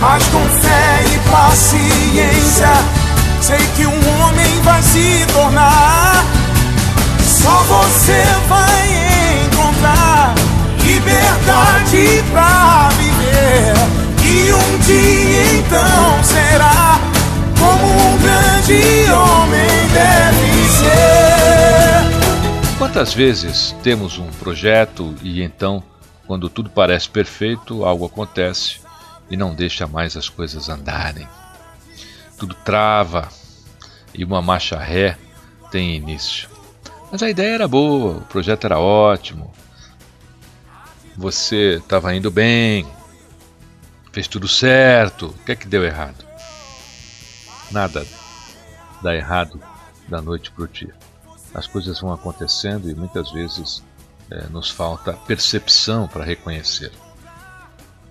Mas com fé e paciência, sei que um homem vai se tornar. Só você vai encontrar liberdade pra viver. E um dia então será como um grande homem deve ser. Quantas vezes temos um projeto e então, quando tudo parece perfeito, algo acontece e não deixa mais as coisas andarem? Tudo trava e uma marcha ré tem início. Mas a ideia era boa, o projeto era ótimo, você estava indo bem, fez tudo certo, o que é que deu errado? Nada dá errado da noite para o dia. As coisas vão acontecendo e muitas vezes é, nos falta percepção para reconhecer.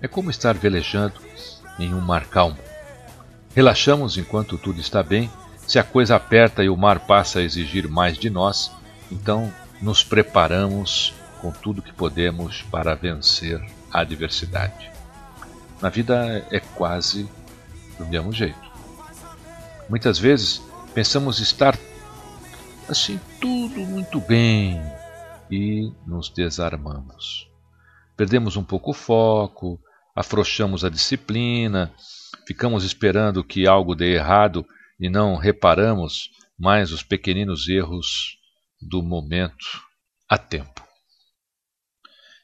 É como estar velejando em um mar calmo. Relaxamos enquanto tudo está bem. Se a coisa aperta e o mar passa a exigir mais de nós, então nos preparamos com tudo que podemos para vencer a adversidade. Na vida é quase do mesmo jeito. Muitas vezes pensamos estar assim tudo muito bem e nos desarmamos. Perdemos um pouco o foco, afrouxamos a disciplina, ficamos esperando que algo dê errado e não reparamos mais os pequeninos erros do momento a tempo.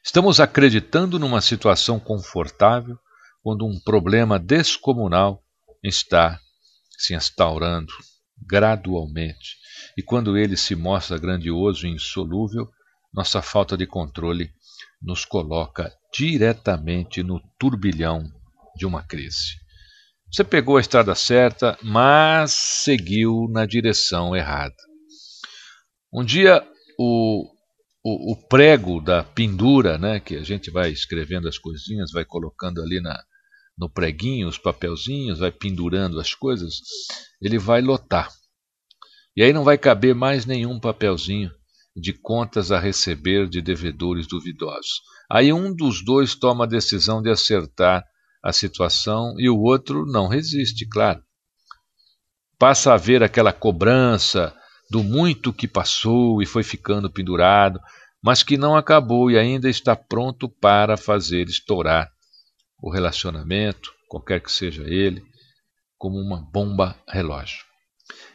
Estamos acreditando numa situação confortável quando um problema descomunal está se instaurando gradualmente. E quando ele se mostra grandioso e insolúvel, nossa falta de controle nos coloca diretamente no turbilhão de uma crise. Você pegou a estrada certa, mas seguiu na direção errada. Um dia o, o, o, prego da pendura, né, que a gente vai escrevendo as coisinhas, vai colocando ali na, no preguinho os papelzinhos, vai pendurando as coisas, ele vai lotar. E aí não vai caber mais nenhum papelzinho de contas a receber de devedores duvidosos. Aí um dos dois toma a decisão de acertar a situação e o outro não resiste, claro. Passa a ver aquela cobrança do muito que passou e foi ficando pendurado, mas que não acabou e ainda está pronto para fazer estourar o relacionamento, qualquer que seja ele, como uma bomba relógio.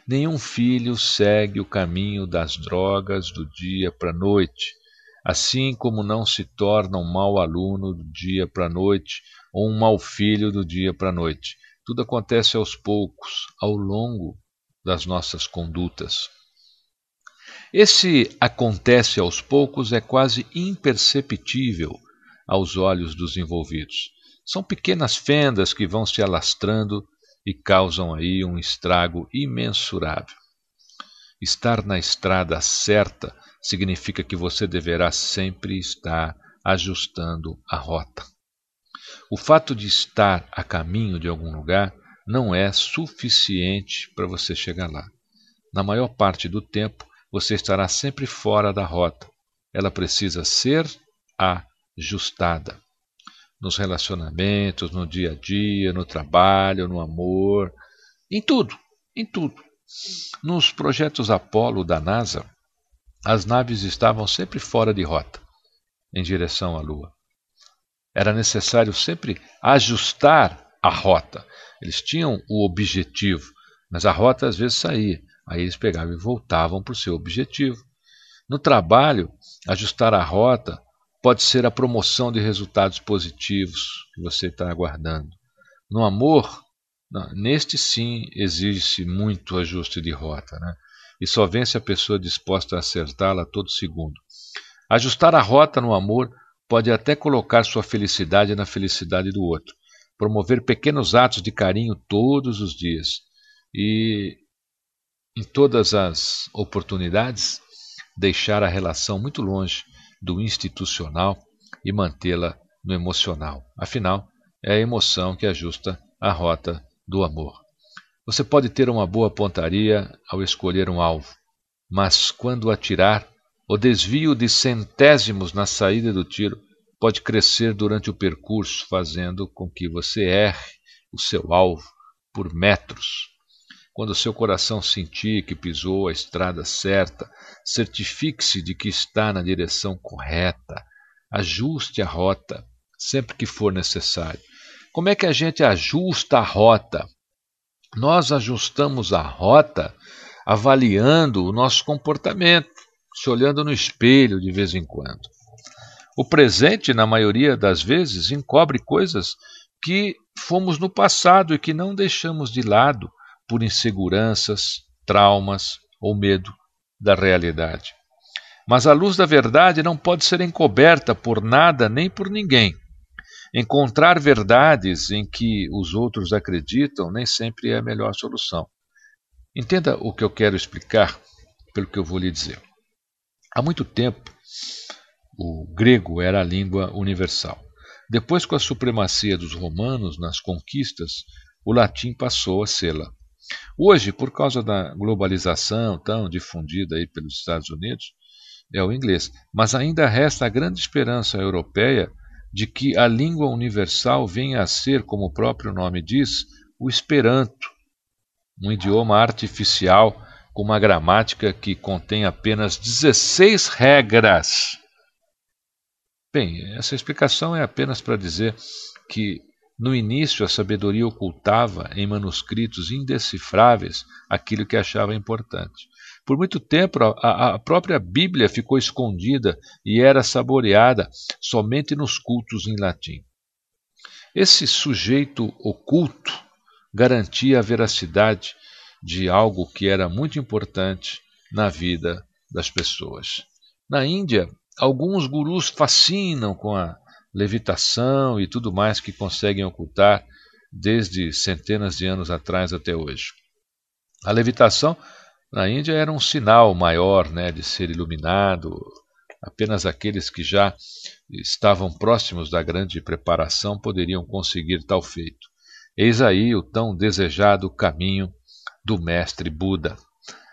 Nenhum filho segue o caminho das drogas do dia para a noite, assim como não se torna um mau aluno do dia para a noite ou um mau filho do dia para a noite. Tudo acontece aos poucos, ao longo das nossas condutas. Esse acontece aos poucos é quase imperceptível aos olhos dos envolvidos. São pequenas fendas que vão se alastrando e causam aí um estrago imensurável. Estar na estrada certa significa que você deverá sempre estar ajustando a rota. O fato de estar a caminho de algum lugar não é suficiente para você chegar lá. Na maior parte do tempo, você estará sempre fora da rota. Ela precisa ser ajustada. Nos relacionamentos, no dia a dia, no trabalho, no amor, em tudo, em tudo. Nos projetos Apollo da NASA, as naves estavam sempre fora de rota, em direção à Lua. Era necessário sempre ajustar a rota. Eles tinham o objetivo, mas a rota às vezes saía. Aí eles pegavam e voltavam para o seu objetivo. No trabalho, ajustar a rota pode ser a promoção de resultados positivos que você está aguardando. No amor, neste sim exige-se muito ajuste de rota, né? e só vence a pessoa disposta a acertá-la todo segundo. Ajustar a rota no amor pode até colocar sua felicidade na felicidade do outro, promover pequenos atos de carinho todos os dias e, em todas as oportunidades, deixar a relação muito longe do institucional e mantê-la no emocional. Afinal, é a emoção que ajusta a rota do amor. Você pode ter uma boa pontaria ao escolher um alvo, mas quando atirar, o desvio de centésimos na saída do tiro pode crescer durante o percurso, fazendo com que você erre o seu alvo por metros. Quando seu coração sentir que pisou a estrada certa, certifique-se de que está na direção correta. Ajuste a rota sempre que for necessário. Como é que a gente ajusta a rota? Nós ajustamos a rota avaliando o nosso comportamento, se olhando no espelho de vez em quando. O presente, na maioria das vezes, encobre coisas que fomos no passado e que não deixamos de lado por inseguranças, traumas ou medo da realidade. Mas a luz da verdade não pode ser encoberta por nada nem por ninguém. Encontrar verdades em que os outros acreditam nem sempre é a melhor solução. Entenda o que eu quero explicar pelo que eu vou lhe dizer. Há muito tempo, o grego era a língua universal. Depois, com a supremacia dos romanos nas conquistas, o latim passou a sê-la. Hoje, por causa da globalização tão difundida aí pelos Estados Unidos, é o inglês. Mas ainda resta a grande esperança europeia de que a língua universal venha a ser, como o próprio nome diz, o Esperanto, um idioma artificial com uma gramática que contém apenas 16 regras Bem, essa explicação é apenas para dizer que no início a sabedoria ocultava em manuscritos indecifráveis aquilo que achava importante. Por muito tempo a, a própria Bíblia ficou escondida e era saboreada somente nos cultos em latim. Esse sujeito oculto garantia a veracidade de algo que era muito importante na vida das pessoas. Na Índia, alguns gurus fascinam com a levitação e tudo mais que conseguem ocultar desde centenas de anos atrás até hoje. A levitação na Índia era um sinal maior né, de ser iluminado, apenas aqueles que já estavam próximos da grande preparação poderiam conseguir tal feito. Eis aí o tão desejado caminho do mestre Buda.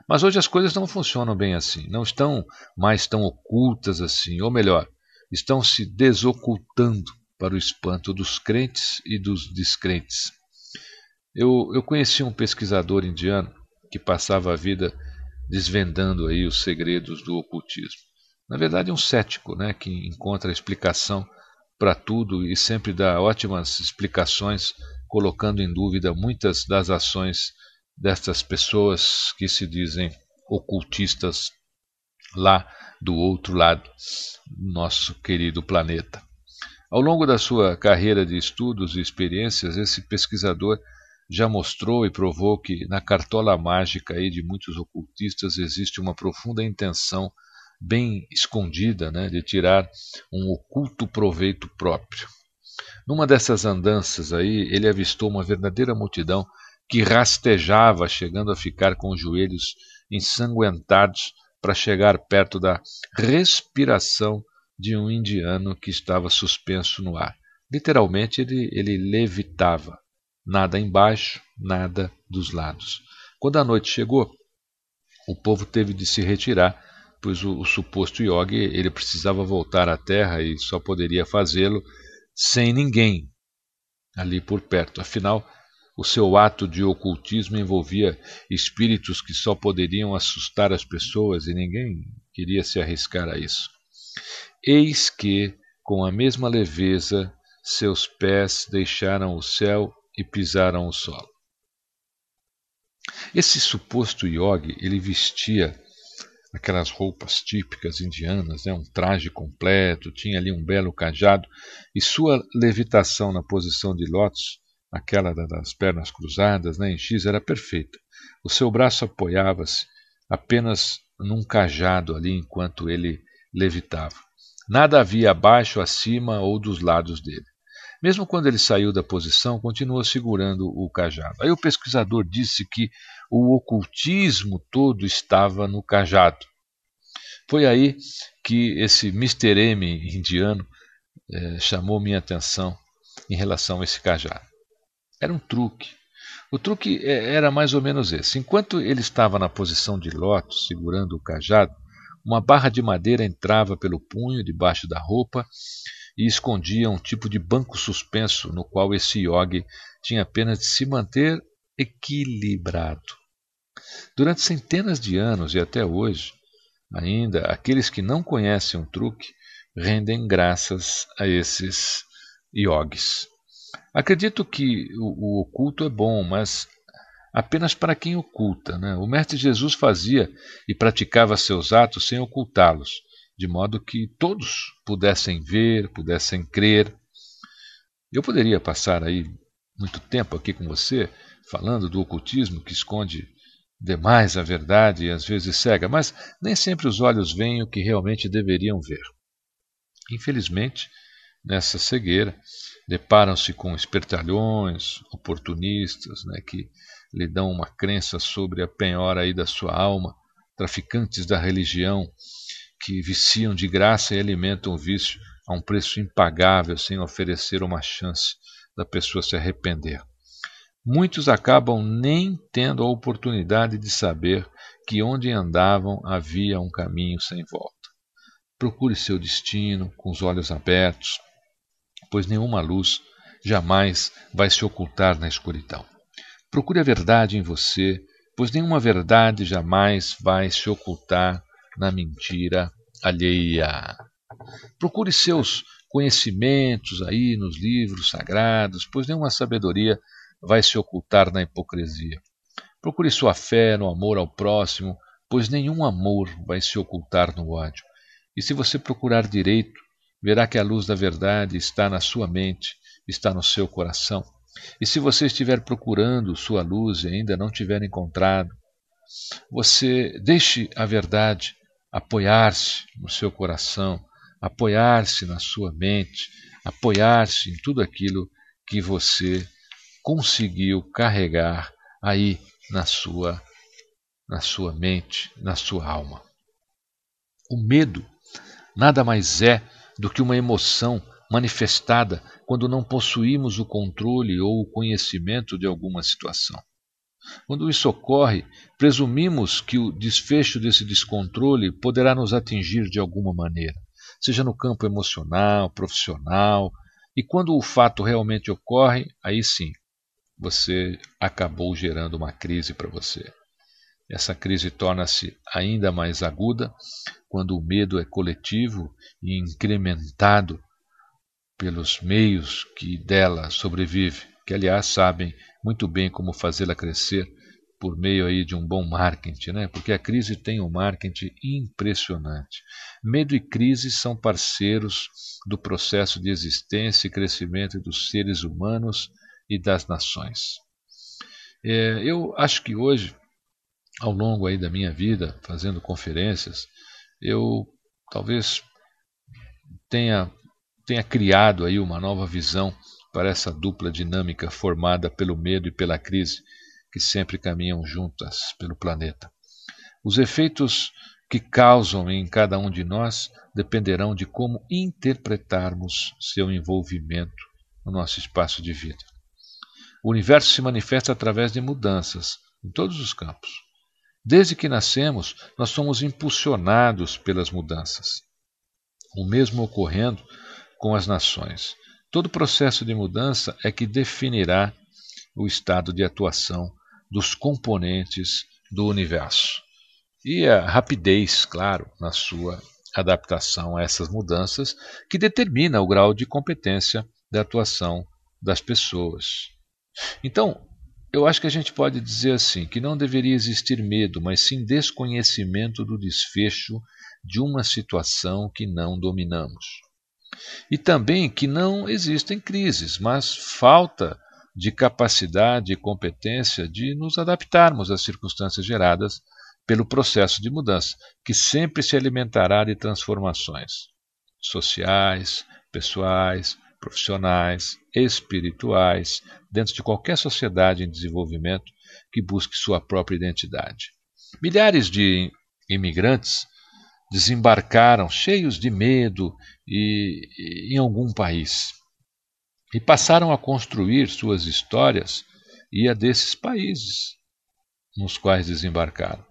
Mas hoje as coisas não funcionam bem assim, não estão mais tão ocultas assim, ou melhor, estão se desocultando para o espanto dos crentes e dos descrentes. Eu, eu conheci um pesquisador indiano que passava a vida desvendando aí os segredos do ocultismo. Na verdade, um cético, né, que encontra explicação para tudo e sempre dá ótimas explicações, colocando em dúvida muitas das ações destas pessoas que se dizem ocultistas lá do outro lado do nosso querido planeta. Ao longo da sua carreira de estudos e experiências, esse pesquisador já mostrou e provou que na cartola mágica aí de muitos ocultistas existe uma profunda intenção bem escondida né, de tirar um oculto proveito próprio. Numa dessas andanças aí, ele avistou uma verdadeira multidão que rastejava, chegando a ficar com os joelhos ensanguentados para chegar perto da respiração de um indiano que estava suspenso no ar. Literalmente, ele, ele levitava. Nada embaixo, nada dos lados. Quando a noite chegou, o povo teve de se retirar, pois o, o suposto yogi ele precisava voltar à terra e só poderia fazê-lo sem ninguém ali por perto. Afinal, o seu ato de ocultismo envolvia espíritos que só poderiam assustar as pessoas e ninguém queria se arriscar a isso. Eis que, com a mesma leveza, seus pés deixaram o céu e pisaram o solo. Esse suposto yogi, ele vestia aquelas roupas típicas indianas, né, um traje completo, tinha ali um belo cajado, e sua levitação na posição de lótus, aquela das pernas cruzadas, né, em X, era perfeita. O seu braço apoiava-se apenas num cajado ali enquanto ele levitava. Nada havia abaixo, acima ou dos lados dele. Mesmo quando ele saiu da posição, continuou segurando o cajado. Aí o pesquisador disse que o ocultismo todo estava no cajado. Foi aí que esse Mr. M indiano eh, chamou minha atenção em relação a esse cajado. Era um truque. O truque eh, era mais ou menos esse. Enquanto ele estava na posição de lótus, segurando o cajado, uma barra de madeira entrava pelo punho debaixo da roupa e escondia um tipo de banco suspenso no qual esse yogi tinha apenas de se manter equilibrado. Durante centenas de anos e até hoje, ainda, aqueles que não conhecem o truque rendem graças a esses yogis. Acredito que o, o oculto é bom, mas apenas para quem oculta. Né? O Mestre Jesus fazia e praticava seus atos sem ocultá-los de modo que todos pudessem ver, pudessem crer. Eu poderia passar aí muito tempo aqui com você falando do ocultismo que esconde demais a verdade e às vezes cega, mas nem sempre os olhos veem o que realmente deveriam ver. Infelizmente, nessa cegueira, deparam-se com espertalhões, oportunistas, né, que lhe dão uma crença sobre a penhora aí da sua alma, traficantes da religião que viciam de graça e alimentam o vício a um preço impagável sem oferecer uma chance da pessoa se arrepender. Muitos acabam nem tendo a oportunidade de saber que onde andavam havia um caminho sem volta. Procure seu destino com os olhos abertos, pois nenhuma luz jamais vai se ocultar na escuridão. Procure a verdade em você, pois nenhuma verdade jamais vai se ocultar na mentira alheia. Procure seus conhecimentos aí nos livros sagrados, pois nenhuma sabedoria vai se ocultar na hipocrisia. Procure sua fé no amor ao próximo, pois nenhum amor vai se ocultar no ódio. E se você procurar direito, verá que a luz da verdade está na sua mente, está no seu coração. E se você estiver procurando sua luz e ainda não tiver encontrado, você deixe a verdade apoiar-se no seu coração, apoiar-se na sua mente, apoiar-se em tudo aquilo que você conseguiu carregar aí na sua na sua mente, na sua alma. O medo nada mais é do que uma emoção manifestada quando não possuímos o controle ou o conhecimento de alguma situação. Quando isso ocorre, presumimos que o desfecho desse descontrole poderá nos atingir de alguma maneira, seja no campo emocional, profissional, e quando o fato realmente ocorre, aí sim, você acabou gerando uma crise para você. Essa crise torna-se ainda mais aguda quando o medo é coletivo e incrementado pelos meios que dela sobrevive, que aliás sabem muito bem como fazê-la crescer por meio aí de um bom marketing, né? Porque a crise tem um marketing impressionante. Medo e crise são parceiros do processo de existência e crescimento dos seres humanos e das nações. É, eu acho que hoje, ao longo aí da minha vida, fazendo conferências, eu talvez tenha tenha criado aí uma nova visão para essa dupla dinâmica formada pelo medo e pela crise que sempre caminham juntas pelo planeta. Os efeitos que causam em cada um de nós dependerão de como interpretarmos seu envolvimento no nosso espaço de vida. O universo se manifesta através de mudanças em todos os campos. Desde que nascemos, nós somos impulsionados pelas mudanças. O mesmo ocorrendo com as nações. Todo processo de mudança é que definirá o estado de atuação dos componentes do universo. E a rapidez, claro, na sua adaptação a essas mudanças, que determina o grau de competência da atuação das pessoas. Então, eu acho que a gente pode dizer assim, que não deveria existir medo, mas sim desconhecimento do desfecho de uma situação que não dominamos. E também que não existem crises, mas falta de capacidade e competência de nos adaptarmos às circunstâncias geradas pelo processo de mudança, que sempre se alimentará de transformações sociais, pessoais, profissionais, espirituais, dentro de qualquer sociedade em desenvolvimento que busque sua própria identidade. Milhares de imigrantes desembarcaram cheios de medo e, e, em algum país e passaram a construir suas histórias e a desses países nos quais desembarcaram.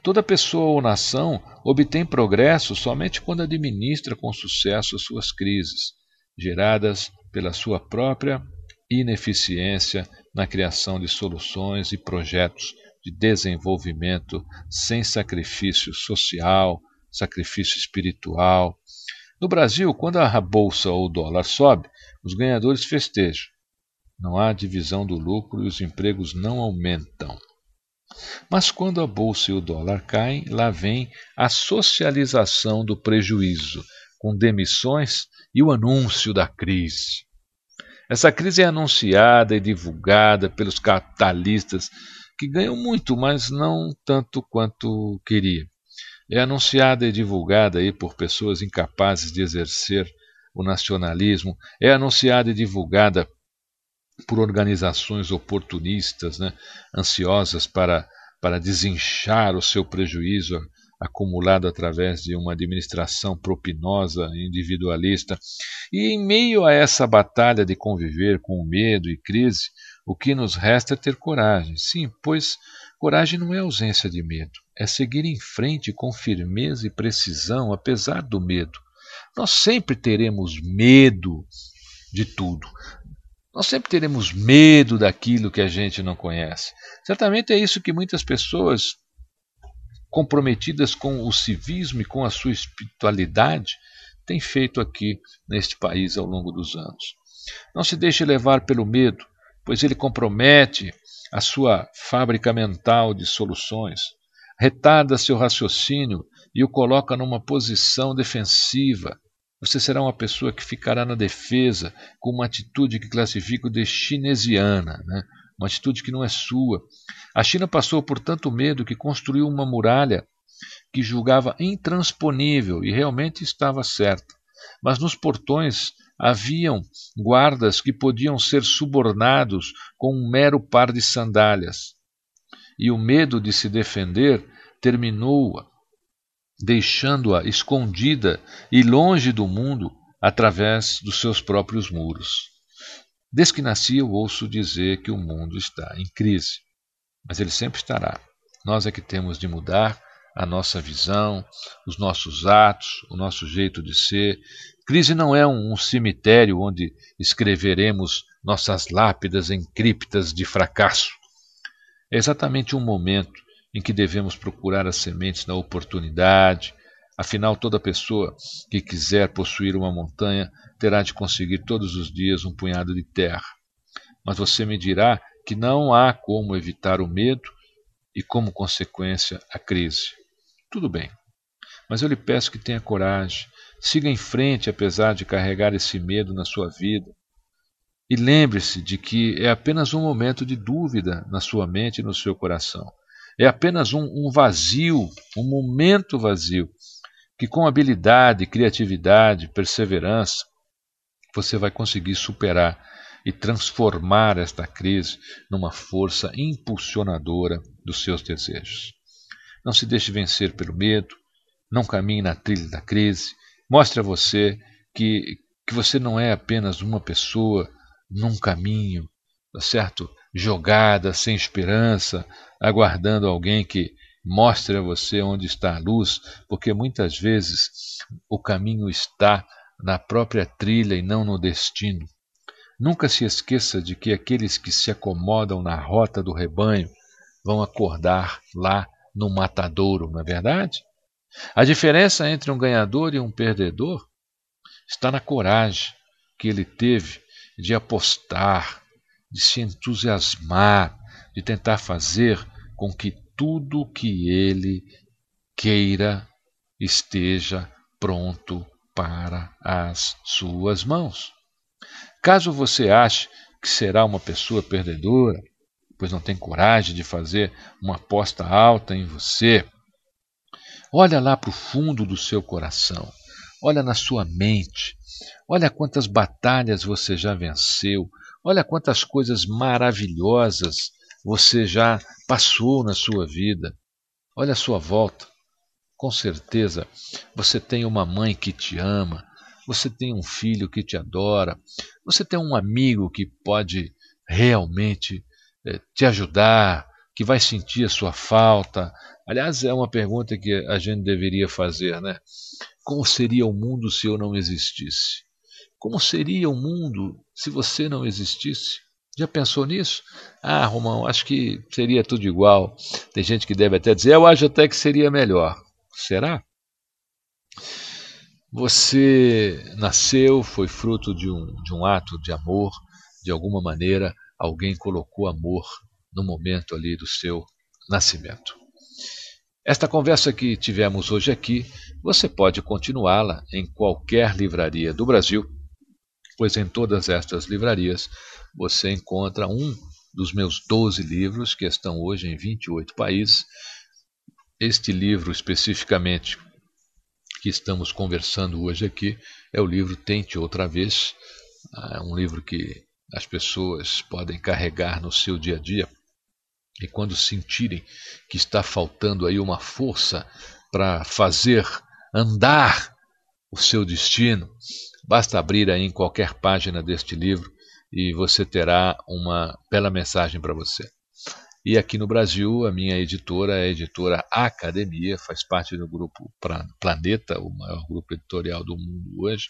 Toda pessoa ou nação obtém progresso somente quando administra com sucesso suas crises, geradas pela sua própria ineficiência na criação de soluções e projetos de desenvolvimento sem sacrifício social, sacrifício espiritual. No Brasil, quando a bolsa ou o dólar sobe, os ganhadores festejam. Não há divisão do lucro e os empregos não aumentam. Mas quando a bolsa e o dólar caem, lá vem a socialização do prejuízo, com demissões e o anúncio da crise. Essa crise é anunciada e divulgada pelos capitalistas que ganham muito, mas não tanto quanto queria. É anunciada e divulgada aí por pessoas incapazes de exercer o nacionalismo, é anunciada e divulgada por organizações oportunistas, né, ansiosas para, para desinchar o seu prejuízo acumulado através de uma administração propinosa, individualista. E em meio a essa batalha de conviver com medo e crise, o que nos resta é ter coragem. Sim, pois coragem não é ausência de medo, é seguir em frente com firmeza e precisão, apesar do medo. Nós sempre teremos medo de tudo. Nós sempre teremos medo daquilo que a gente não conhece. Certamente é isso que muitas pessoas comprometidas com o civismo e com a sua espiritualidade têm feito aqui neste país ao longo dos anos. Não se deixe levar pelo medo, pois ele compromete a sua fábrica mental de soluções, retarda seu raciocínio e o coloca numa posição defensiva, você será uma pessoa que ficará na defesa com uma atitude que classifico de chinesiana, né? Uma atitude que não é sua. A China passou por tanto medo que construiu uma muralha que julgava intransponível e realmente estava certa. Mas nos portões haviam guardas que podiam ser subornados com um mero par de sandálias. E o medo de se defender terminou deixando-a escondida e longe do mundo através dos seus próprios muros. Desde que nasci, eu ouço dizer que o mundo está em crise, mas ele sempre estará. Nós é que temos de mudar a nossa visão, os nossos atos, o nosso jeito de ser. Crise não é um, cemitério onde escreveremos nossas lápidas em criptas de fracasso. É exatamente um momento em que devemos procurar as sementes na oportunidade. Afinal, toda pessoa que quiser possuir uma montanha terá de conseguir todos os dias um punhado de terra. Mas você me dirá que não há como evitar o medo e, como consequência, a crise. Tudo bem, mas eu lhe peço que tenha coragem, siga em frente apesar de carregar esse medo na sua vida. E lembre-se de que é apenas um momento de dúvida na sua mente e no seu coração. É apenas um, um vazio, um momento vazio, que com habilidade, criatividade, perseverança, você vai conseguir superar e transformar esta crise numa força impulsionadora dos seus desejos. Não se deixe vencer pelo medo, não caminhe na trilha da crise, mostre a você que, que você não é apenas uma pessoa num caminho, tá certo? Jogada, sem esperança, aguardando alguém que mostre a você onde está a luz, porque muitas vezes o caminho está na própria trilha e não no destino. Nunca se esqueça de que aqueles que se acomodam na rota do rebanho vão acordar lá no matadouro, não é verdade? A diferença entre um ganhador e um perdedor está na coragem que ele teve de apostar, de se entusiasmar, de tentar fazer com que tudo que ele queira esteja pronto para as suas mãos. Caso você ache que será uma pessoa perdedora, pois não tem coragem de fazer uma aposta alta em você, olha lá para o fundo do seu coração, olha na sua mente, olha quantas batalhas você já venceu, olha quantas coisas maravilhosas você já passou na sua vida. Olha a sua volta. Com certeza você tem uma mãe que te ama, você tem um filho que te adora, você tem um amigo que pode realmente é, te ajudar, que vai sentir a sua falta. Aliás, é uma pergunta que a gente deveria fazer, né? Como seria o mundo se eu não existisse? Como seria o mundo se você não existisse? Já pensou nisso? Ah, Romão, acho que seria tudo igual. Tem gente que deve até dizer, eu acho até que seria melhor. Será? Você nasceu, foi fruto de um, de um ato de amor, de alguma maneira, alguém colocou amor no momento ali do seu nascimento. Esta conversa que tivemos hoje aqui, você pode continuá-la em qualquer livraria do Brasil, pois em todas estas livrarias você encontra um dos meus 12 livros que estão hoje em 28 países. Este livro especificamente que estamos conversando hoje aqui é o livro Tente Outra Vez, é um livro que as pessoas podem carregar no seu dia a dia e quando sentirem que está faltando aí uma força para fazer andar o seu destino, basta abrir aí em qualquer página deste livro e você terá uma bela mensagem para você. E aqui no Brasil, a minha editora é a editora Academia, faz parte do grupo Planeta, o maior grupo editorial do mundo hoje,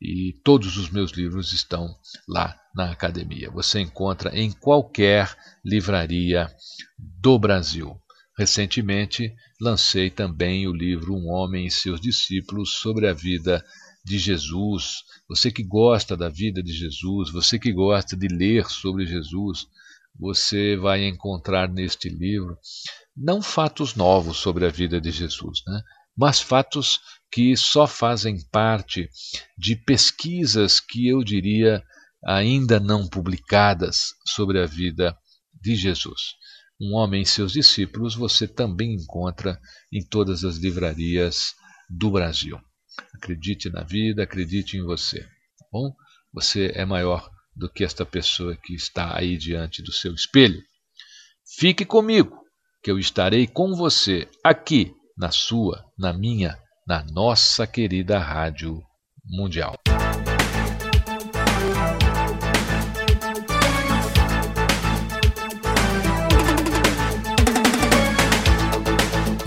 e todos os meus livros estão lá na Academia. Você encontra em qualquer livraria do Brasil. Recentemente lancei também o livro Um Homem e Seus Discípulos sobre a vida de Jesus, você que gosta da vida de Jesus, você que gosta de ler sobre Jesus, você vai encontrar neste livro não fatos novos sobre a vida de Jesus, né? mas fatos que só fazem parte de pesquisas que eu diria ainda não publicadas sobre a vida de Jesus. Um homem e seus discípulos você também encontra em todas as livrarias do Brasil. Acredite na vida, acredite em você. Tá bom? Você é maior do que esta pessoa que está aí diante do seu espelho. Fique comigo, que eu estarei com você aqui na sua, na minha, na nossa querida Rádio Mundial.